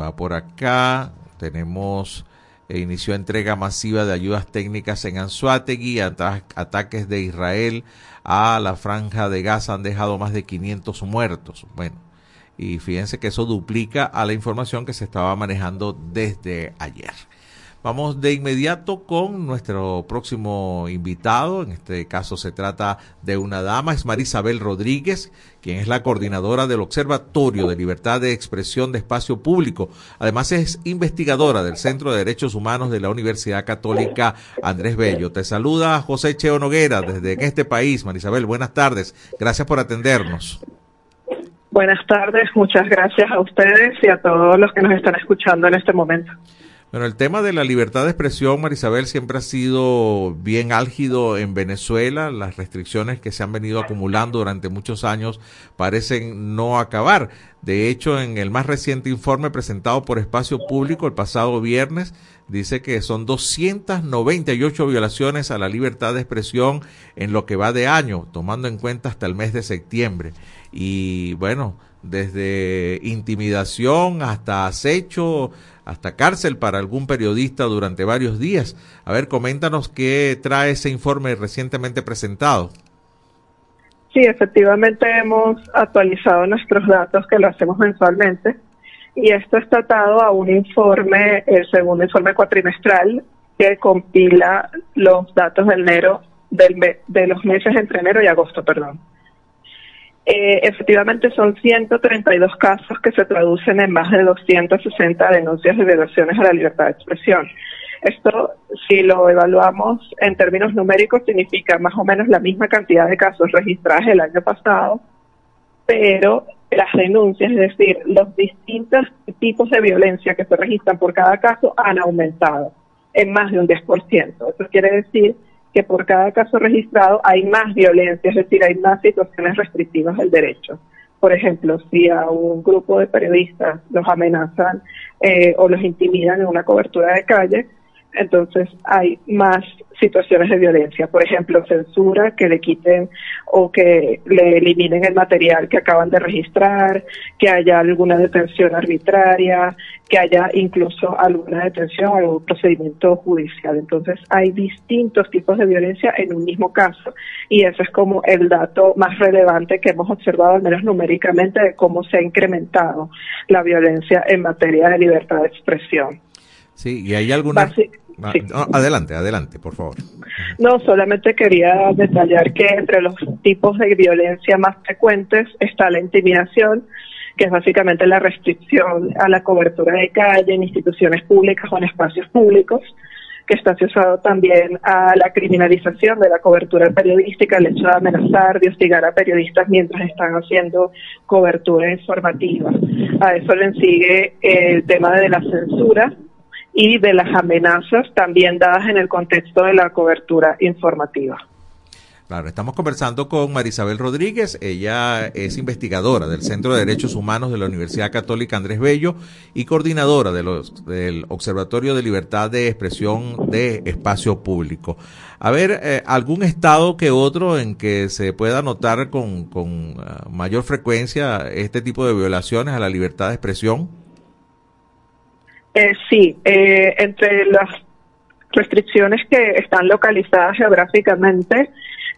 va por acá. Tenemos. eh, inició entrega masiva de ayudas técnicas en Anzuategui. ata- ataques de Israel a la franja de Gaza han dejado más de 500 muertos. Bueno, y fíjense que eso duplica a la información que se estaba manejando desde ayer. Vamos de inmediato con nuestro próximo invitado. En este caso se trata de una dama, es Marisabel Rodríguez, quien es la coordinadora del Observatorio de Libertad de Expresión de Espacio Público. Además es investigadora del Centro de Derechos Humanos de la Universidad Católica Andrés Bello. Te saluda José Cheo Noguera desde este país. Marisabel, buenas tardes. Gracias por atendernos. Buenas tardes, muchas gracias a ustedes y a todos los que nos están escuchando en este momento. Bueno, el tema de la libertad de expresión, Marisabel, siempre ha sido bien álgido en Venezuela. Las restricciones que se han venido acumulando durante muchos años parecen no acabar. De hecho, en el más reciente informe presentado por Espacio Público el pasado viernes, dice que son 298 violaciones a la libertad de expresión en lo que va de año, tomando en cuenta hasta el mes de septiembre. Y bueno, desde intimidación hasta acecho, hasta cárcel para algún periodista durante varios días. A ver, coméntanos qué trae ese informe recientemente presentado. Sí, efectivamente hemos actualizado nuestros datos que lo hacemos mensualmente y esto está atado a un informe, el segundo informe cuatrimestral que compila los datos de enero del de los meses entre enero y agosto, perdón. Eh, efectivamente son 132 casos que se traducen en más de 260 denuncias de violaciones a la libertad de expresión. Esto, si lo evaluamos en términos numéricos, significa más o menos la misma cantidad de casos registrados el año pasado, pero las denuncias, es decir, los distintos tipos de violencia que se registran por cada caso han aumentado en más de un 10%. Eso quiere decir que por cada caso registrado hay más violencia, es decir, hay más situaciones restrictivas del derecho. Por ejemplo, si a un grupo de periodistas los amenazan eh, o los intimidan en una cobertura de calle, entonces hay más situaciones de violencia, por ejemplo, censura, que le quiten o que le eliminen el material que acaban de registrar, que haya alguna detención arbitraria, que haya incluso alguna detención o algún procedimiento judicial. Entonces, hay distintos tipos de violencia en un mismo caso y ese es como el dato más relevante que hemos observado, al menos numéricamente, de cómo se ha incrementado la violencia en materia de libertad de expresión. Sí, y hay alguna... Basi- Ah, sí. no, adelante, adelante, por favor. No, solamente quería detallar que entre los tipos de violencia más frecuentes está la intimidación, que es básicamente la restricción a la cobertura de calle en instituciones públicas o en espacios públicos, que está asociado también a la criminalización de la cobertura periodística, el hecho de amenazar, de hostigar a periodistas mientras están haciendo cobertura informativa. A eso le sigue el tema de la censura, y de las amenazas también dadas en el contexto de la cobertura informativa. Claro, estamos conversando con Marisabel Rodríguez, ella es investigadora del Centro de Derechos Humanos de la Universidad Católica Andrés Bello y coordinadora de los, del Observatorio de Libertad de Expresión de Espacio Público. A ver, eh, ¿algún estado que otro en que se pueda notar con, con uh, mayor frecuencia este tipo de violaciones a la libertad de expresión? Eh, sí, eh, entre las restricciones que están localizadas geográficamente,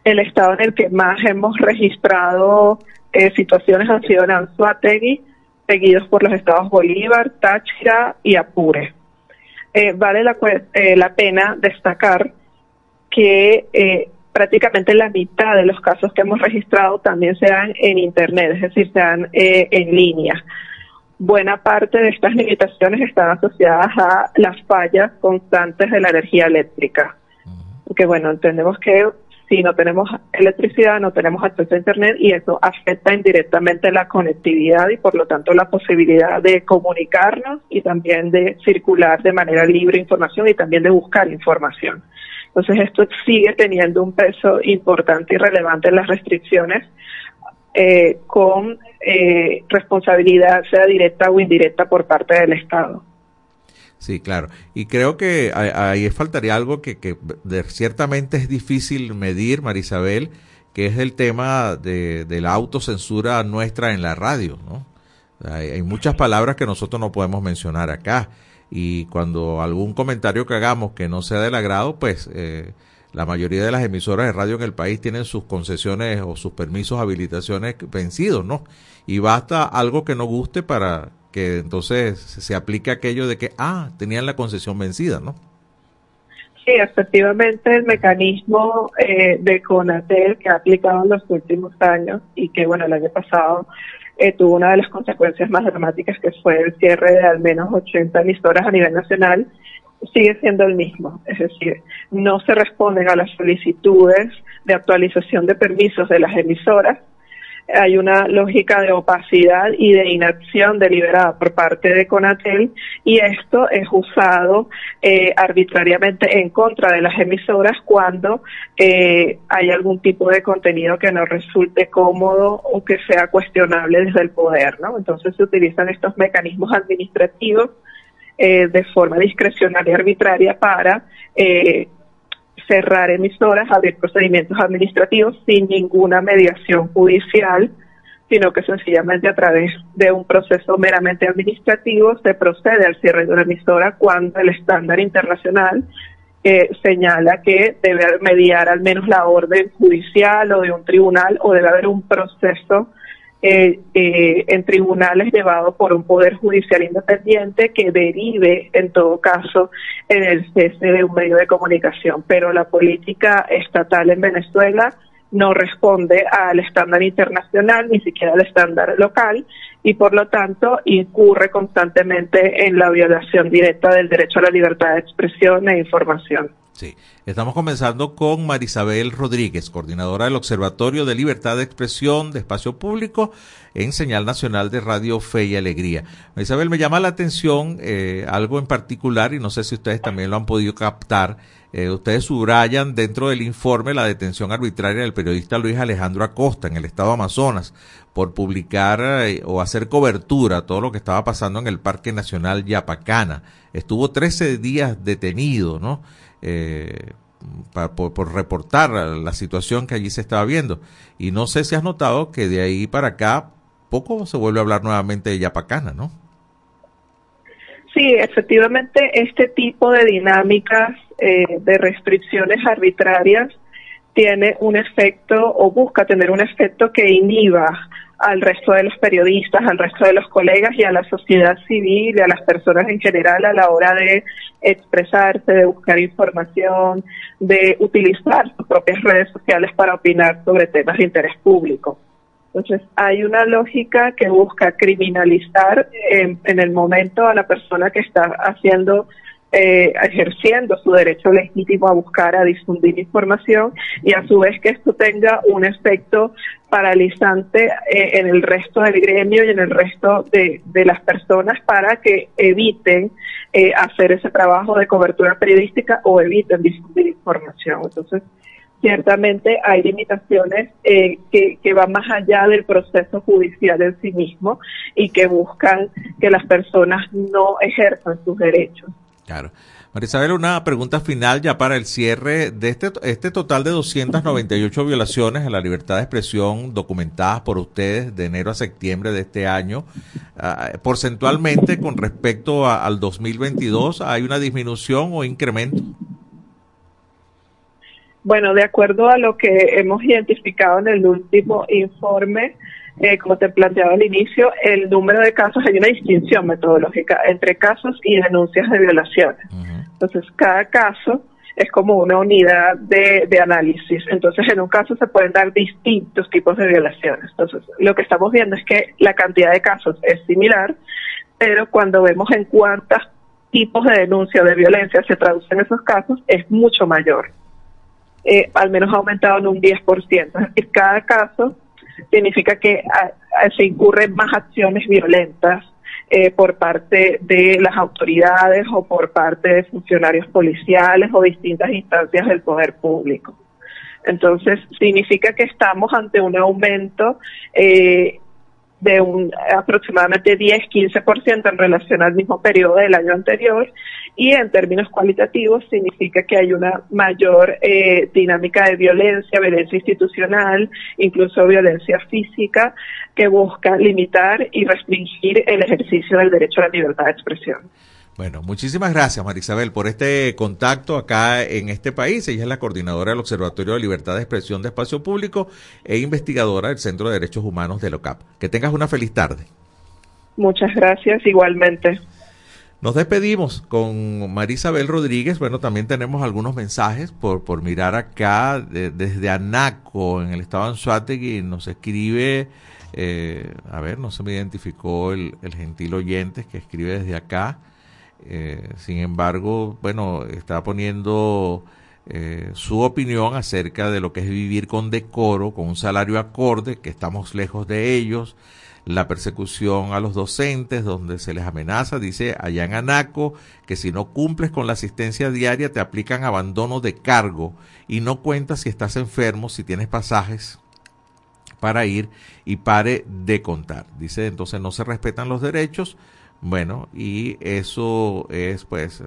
el estado en el que más hemos registrado eh, situaciones han sido en Anzuategui, seguidos por los estados Bolívar, Táchira y Apure. Eh, vale la, eh, la pena destacar que eh, prácticamente la mitad de los casos que hemos registrado también se dan en Internet, es decir, se dan en línea buena parte de estas limitaciones están asociadas a las fallas constantes de la energía eléctrica. Porque bueno, entendemos que si no tenemos electricidad, no tenemos acceso a Internet y eso afecta indirectamente la conectividad y por lo tanto la posibilidad de comunicarnos y también de circular de manera libre información y también de buscar información. Entonces esto sigue teniendo un peso importante y relevante en las restricciones eh, con eh, responsabilidad, sea directa o indirecta, por parte del Estado. Sí, claro. Y creo que ahí- faltaría algo que, que ciertamente es difícil medir, Marisabel, que es el tema de, de la autocensura nuestra en la radio, ¿no? Hay, hay muchas palabras que nosotros no podemos mencionar acá. Y cuando algún comentario que hagamos que no sea del agrado, pues eh, la mayoría de las emisoras de radio en el país tienen sus concesiones o sus permisos, habilitaciones vencidos, ¿no? Y basta algo que no guste para que entonces se aplique aquello de que, ah, tenían la concesión vencida, ¿no? Sí, efectivamente el mecanismo eh, de CONATEL que ha aplicado en los últimos años y que, bueno, el año pasado eh, tuvo una de las consecuencias más dramáticas que fue el cierre de al menos 80 emisoras a nivel nacional, sigue siendo el mismo. Es decir, no se responden a las solicitudes de actualización de permisos de las emisoras. Hay una lógica de opacidad y de inacción deliberada por parte de Conatel y esto es usado eh, arbitrariamente en contra de las emisoras cuando eh, hay algún tipo de contenido que no resulte cómodo o que sea cuestionable desde el poder, ¿no? Entonces se utilizan estos mecanismos administrativos eh, de forma discrecional y arbitraria para eh, cerrar emisoras, abrir procedimientos administrativos sin ninguna mediación judicial, sino que sencillamente a través de un proceso meramente administrativo se procede al cierre de una emisora cuando el estándar internacional eh, señala que debe mediar al menos la orden judicial o de un tribunal o debe haber un proceso eh, eh, en tribunales llevado por un poder judicial independiente que derive, en todo caso, en el cese de un medio de comunicación. Pero la política estatal en Venezuela no responde al estándar internacional, ni siquiera al estándar local, y por lo tanto incurre constantemente en la violación directa del derecho a la libertad de expresión e información. Sí, estamos comenzando con Marisabel Rodríguez, coordinadora del Observatorio de Libertad de Expresión de Espacio Público en Señal Nacional de Radio Fe y Alegría. Marisabel, me llama la atención eh, algo en particular y no sé si ustedes también lo han podido captar. Eh, ustedes subrayan dentro del informe la detención arbitraria del periodista Luis Alejandro Acosta en el estado de Amazonas por publicar eh, o hacer cobertura a todo lo que estaba pasando en el Parque Nacional Yapacana. Estuvo 13 días detenido, ¿no? Eh, para, por, por reportar la situación que allí se estaba viendo. Y no sé si has notado que de ahí para acá poco se vuelve a hablar nuevamente de Yapacana, ¿no? Sí, efectivamente, este tipo de dinámicas eh, de restricciones arbitrarias tiene un efecto o busca tener un efecto que inhiba al resto de los periodistas, al resto de los colegas y a la sociedad civil y a las personas en general a la hora de expresarse, de buscar información, de utilizar sus propias redes sociales para opinar sobre temas de interés público. Entonces, hay una lógica que busca criminalizar en, en el momento a la persona que está haciendo, eh, ejerciendo su derecho legítimo a buscar, a difundir información y a su vez que esto tenga un efecto paralizante eh, en el resto del gremio y en el resto de, de las personas para que eviten eh, hacer ese trabajo de cobertura periodística o eviten difundir información. Entonces, ciertamente hay limitaciones eh, que, que van más allá del proceso judicial en sí mismo y que buscan que las personas no ejerzan sus derechos. Claro. Marisabel, una pregunta final ya para el cierre de este, este total de 298 violaciones a la libertad de expresión documentadas por ustedes de enero a septiembre de este año. Uh, porcentualmente, con respecto a, al 2022, ¿hay una disminución o incremento? Bueno, de acuerdo a lo que hemos identificado en el último informe, eh, como te planteaba al inicio, el número de casos, hay una distinción metodológica entre casos y denuncias de violaciones. Uh -huh. Entonces, cada caso es como una unidad de, de, análisis. Entonces, en un caso se pueden dar distintos tipos de violaciones. Entonces, lo que estamos viendo es que la cantidad de casos es similar, pero cuando vemos en cuántos tipos de denuncia de violencia se traducen esos casos, es mucho mayor. Eh, al menos ha aumentado en un 10%. Es decir, cada caso significa que a, a, se incurren más acciones violentas eh, por parte de las autoridades o por parte de funcionarios policiales o distintas instancias del poder público. Entonces, significa que estamos ante un aumento eh, de un aproximadamente 10-15% en relación al mismo periodo del año anterior y en términos cualitativos significa que hay una mayor eh, dinámica de violencia, violencia institucional, incluso violencia física, que busca limitar y restringir el ejercicio del derecho a la libertad de expresión. Bueno, muchísimas gracias, Marisabel, por este contacto acá en este país. Ella es la coordinadora del Observatorio de Libertad de Expresión de Espacio Público e investigadora del Centro de Derechos Humanos de LOCAP. Que tengas una feliz tarde. Muchas gracias, igualmente. Nos despedimos con Marisabel Rodríguez. Bueno, también tenemos algunos mensajes por, por mirar acá de, desde Anaco, en el estado de Anzuategui. Nos escribe, eh, a ver, no se me identificó el, el gentil oyente que escribe desde acá. Eh, sin embargo, bueno, está poniendo eh, su opinión acerca de lo que es vivir con decoro, con un salario acorde, que estamos lejos de ellos, la persecución a los docentes, donde se les amenaza, dice allá en Anaco, que si no cumples con la asistencia diaria te aplican abandono de cargo y no cuentas si estás enfermo, si tienes pasajes para ir y pare de contar. Dice, entonces no se respetan los derechos bueno, y eso es pues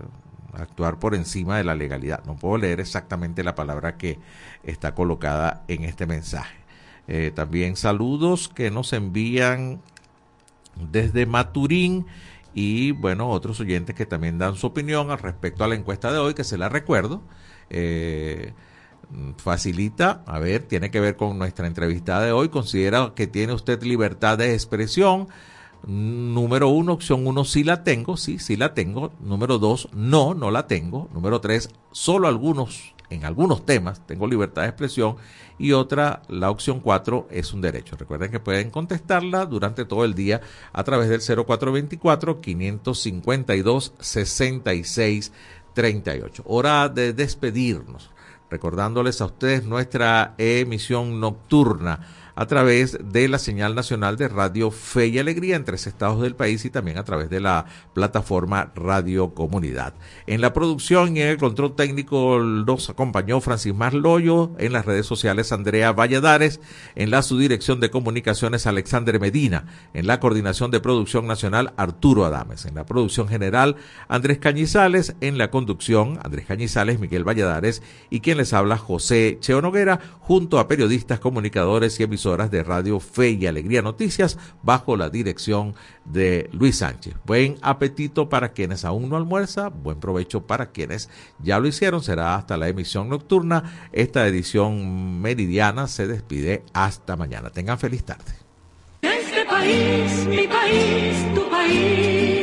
actuar por encima de la legalidad. No puedo leer exactamente la palabra que está colocada en este mensaje. Eh, también saludos que nos envían desde Maturín y bueno, otros oyentes que también dan su opinión al respecto a la encuesta de hoy, que se la recuerdo. Eh, facilita, a ver, tiene que ver con nuestra entrevista de hoy. Considera que tiene usted libertad de expresión. Número uno, opción uno, sí la tengo, sí, sí la tengo. Número dos, no, no la tengo. Número tres, solo algunos, en algunos temas, tengo libertad de expresión. Y otra, la opción cuatro, es un derecho. Recuerden que pueden contestarla durante todo el día a través del 0424-552-6638. Hora de despedirnos, recordándoles a ustedes nuestra emisión nocturna a través de la señal nacional de Radio Fe y Alegría en tres estados del país y también a través de la plataforma Radio Comunidad. En la producción y en el control técnico nos acompañó Francis Marloyo, en las redes sociales Andrea Valladares, en la subdirección de comunicaciones Alexander Medina, en la coordinación de producción nacional Arturo Adames, en la producción general Andrés Cañizales, en la conducción Andrés Cañizales, Miguel Valladares y quien les habla José Cheo Noguera, junto a periodistas, comunicadores y emisoras de Radio Fe y Alegría Noticias, bajo la dirección de Luis Sánchez. Buen apetito para quienes aún no almuerzan, buen provecho para quienes ya lo hicieron. Será hasta la emisión nocturna. Esta edición meridiana se despide hasta mañana. Tengan feliz tarde. Este país, mi país, tu país.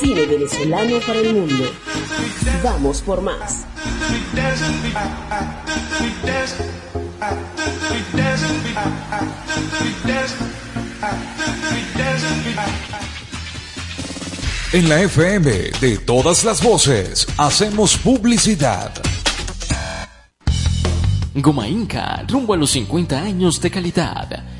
cine venezolano para el mundo. Vamos por más. En la FM de todas las voces hacemos publicidad. Goma Inca, rumbo a los 50 años de calidad.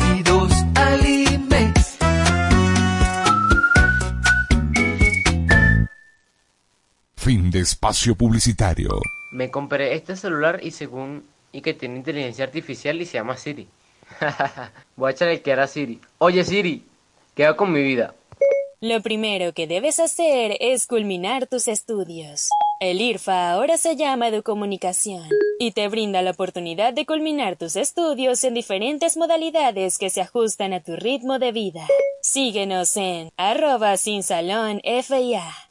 Fin de espacio publicitario. Me compré este celular y según y que tiene inteligencia artificial y se llama Siri. Voy a echarle que era Siri. Oye Siri, ¿qué hago con mi vida? Lo primero que debes hacer es culminar tus estudios. El IRFA ahora se llama Educomunicación y te brinda la oportunidad de culminar tus estudios en diferentes modalidades que se ajustan a tu ritmo de vida. Síguenos en arroba sin salón FIA.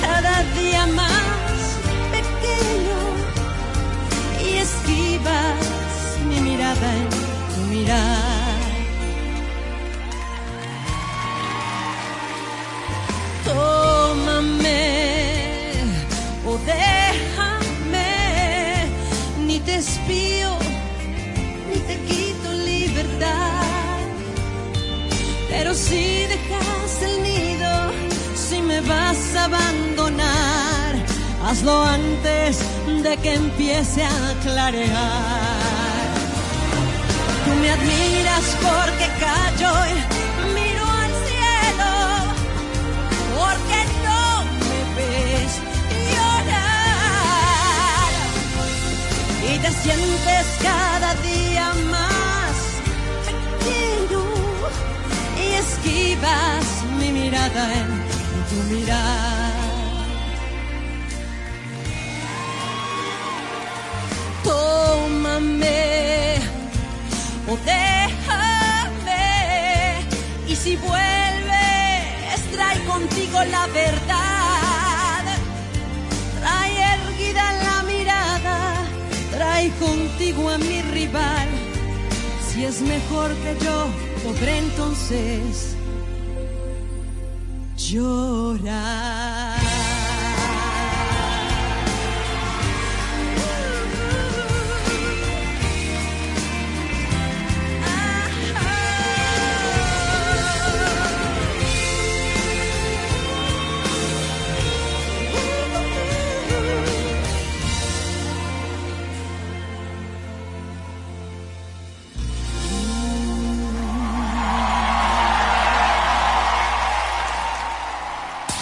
Cada día más pequeño y esquivas mi mirada en tu mirar. Tómame o déjame, ni te espío, ni te quito libertad. Pero si dejas el vas a abandonar, hazlo antes de que empiece a clarear. Tú me admiras porque callo y miro al cielo, porque no me ves llorar. Y te sientes cada día más pequeño y esquivas mi mirada en mirar. Tómame o déjame y si vuelves trae contigo la verdad. Trae erguida la mirada, trae contigo a mi rival. Si es mejor que yo, podré entonces llorar.